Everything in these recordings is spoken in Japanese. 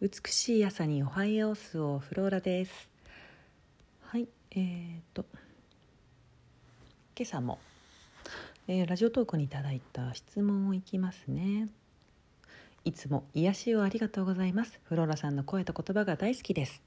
美しい朝におはようスをフローラです。はいえーと今朝も、えー、ラジオトークにいただいた質問をいきますね。いつも癒しをありがとうございます。フローラさんの声と言葉が大好きです。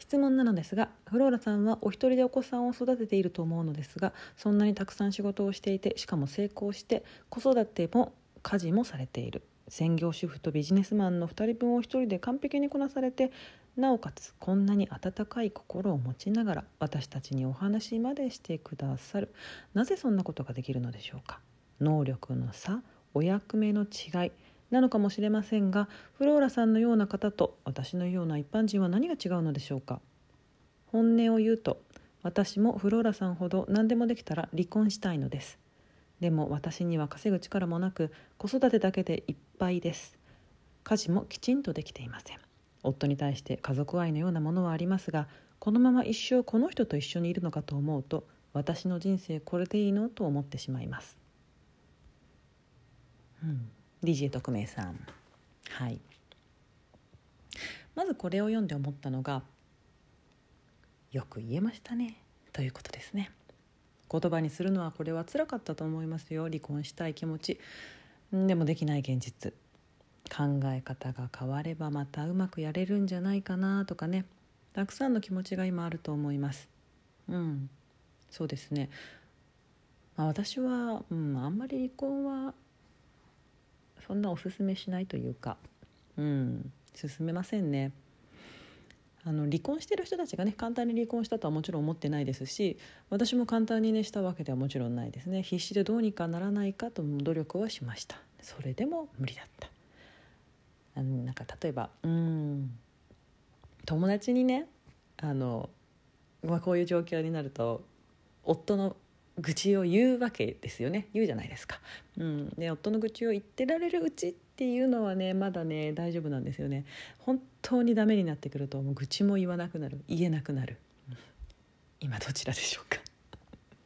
質問なのですがフローラさんはお一人でお子さんを育てていると思うのですがそんなにたくさん仕事をしていてしかも成功して子育ても家事もされている。専業主婦とビジネスマンの2人分を1人で完璧にこなされてなおかつこんなに温かい心を持ちながら私たちにお話までしてくださる。なぜそんなことができるのでしょうか？能力の差お役目の違いなのかもしれませんがフローラさんのような方と私のような一般人は何が違うのでしょうか？本音を言うと私もフローラさんほど何でもできたら離婚したいのです。でも私には稼ぐ力もなく子育てだけでいっぱいです。家事もきちんとできていません。夫に対して家族愛のようなものはありますがこのまま一生この人と一緒にいるのかと思うと私の人生これでいいのと思ってしまいます、うん、DJ 特命さん。はい。まずこれを読んで思ったのがよく言えましたね。ということですね。言葉にするのはこれはつらかったと思いますよ。離婚したい気持ち。でもできない現実。考え方が変わればまたうまくやれるんじゃないかなとかね。たくさんの気持ちが今あると思います。うん。そうですね、まあ、私は、うん、あんまり離婚はそんなおすすめしないというか。うん。進めませんね。あの離婚してる人たちがね簡単に離婚したとはもちろん思ってないですし私も簡単にねしたわけではもちろんないですね。必死でどうにかならないかと努力はしました。それでも無理だった。あのなんか例えばうん友達にねあの、まあ、こういう状況になると夫の愚痴を言うわけですよね言うじゃないですか。うん、で夫の愚痴を言ってられるうちっていうのはねまだね大丈夫なんですよね。本当にダメになってくるともう愚痴も言わなくなる言えなくなる。今どちらでしょうか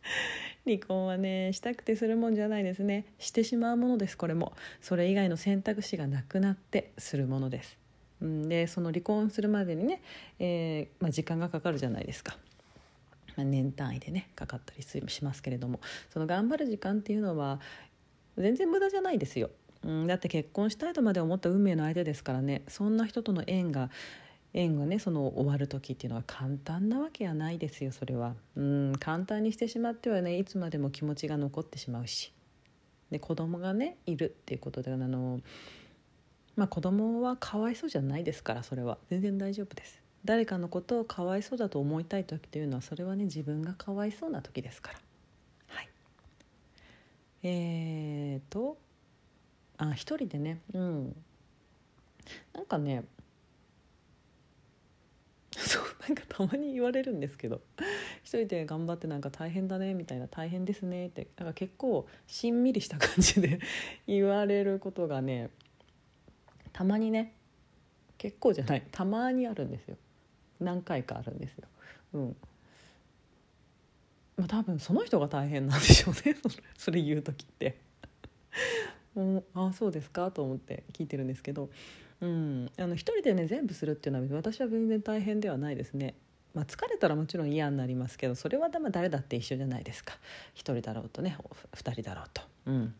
離婚はねしたくてするもんじゃないですねしてしまうものですこれもそれ以外の選択肢がなくなってするものです。うん、でその離婚するまでにね、えーまあ、時間がかかるじゃないですか。年単位でねかかったりしますけれどもその頑張る時間っていうのは全然無駄じゃないですよ。うん、だって結婚したいとまで思った運命の相手ですからねそんな人との縁が縁がねその終わる時っていうのは簡単なわけはないですよそれは。うん簡単にしてしまってはねいつまでも気持ちが残ってしまうしで子供がねいるっていうことであのまあ子供はかわいそうじゃないですからそれは全然大丈夫です。誰かのことをかわいそうだと思いたい時というのはそれはね自分がかわいそうな時ですから。はい、えーとあ一人でねうん。なんかね そうなんかたまに言われるんですけど一人で頑張ってなんか大変だねみたいな大変ですねってなんか結構しんみりした感じで 言われることがねたまにね結構じゃないたまにあるんですよ。何回かあるんですよ。うんまあ、多分その人が大変なんでしょうね それ言う時って もうあそうですかと思って聞いてるんですけど、うん、あの一人でね全部するっていうのは私は全然大変ではないですね。まあ、疲れたらもちろん嫌になりますけどそれは誰だって一緒じゃないですか一人だろうとね二人だろうと。うん、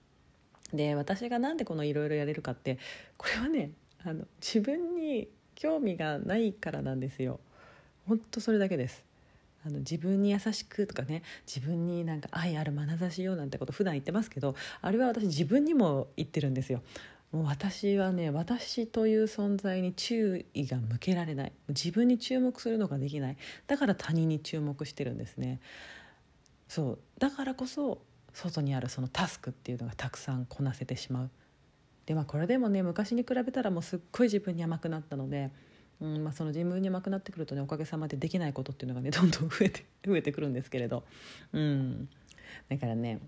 で私が何でこのいろいろやれるかってこれはねあの自分に興味がないからなんですよ。本当それだけです。あの自分に優しくとかね自分になんか愛ある眼差しようなんてこと普段言ってますけどあれは私自分にも言ってるんですよ。もう私はね私という存在に注意が向けられない。自分に注目するのができない。だから他人に注目してるんですね。そう。だからこそ外にあるそのタスクっていうのがたくさんこなせてしまう。でまあこれでもね昔に比べたらもうすっごい自分に甘くなったのでうんまあ、その自分に甘くなってくるとねおかげさまでできないことっていうのがねどんどん増えて増えてくるんですけれど、うん、だからね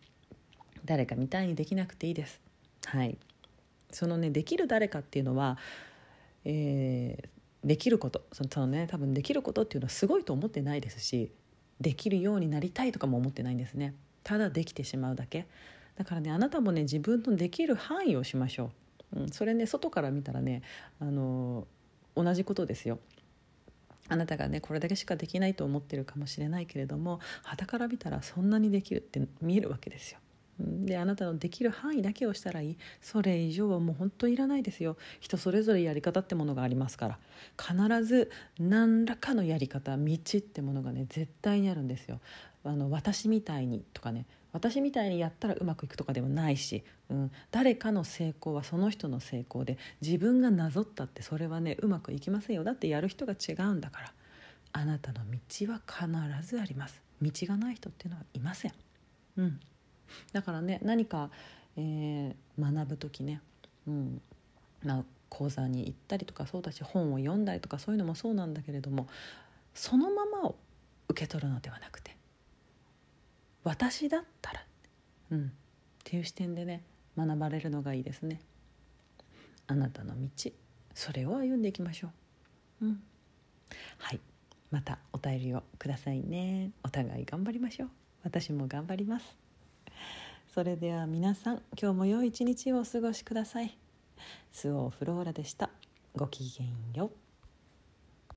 誰かみたいにできなくていいです。はい。そのねできる誰かっていうのは、えー、できること。そのそのね多分できることっていうのはすごいと思ってないですしできるようになりたいとかも思ってないんですね。ただできてしまうだけ。だからねあなたもね自分のできる範囲をしましょう、うん、それね外から見たらねあの同じことですよ。あなたがねこれだけしかできないと思ってるかもしれないけれどもはたから見たらそんなにできるって見えるわけですよ。であなたのできる範囲だけをしたらいい。それ以上はもう本当いらないですよ。人それぞれやり方ってものがありますから。必ず何らかのやり方道ってものがね絶対にあるんですよ。あの私みたいにとかね。私みたいにやったらうまくいくとかでもないし、うん、誰かの成功はその人の成功で自分がなぞったってそれはねうまくいきませんよ。だってやる人が違うんだから。あなたの道は必ずあります。道がない人っていうのはいません。うん。だからね何か、えー、学ぶ時ね、うん。まあ、講座に行ったりとかそうだし本を読んだりとかそういうのもそうなんだけれどもそのままを受け取るのではなくて私だったら、うん、っていう視点でね学ばれるのがいいですね。あなたの道それを歩んでいきましょう。うん、はい。またお便りをくださいね。お互い頑張りましょう。私も頑張ります。それでは皆さん今日も良い一日をお過ごしください。スオーフローラでした。ごきげんよう。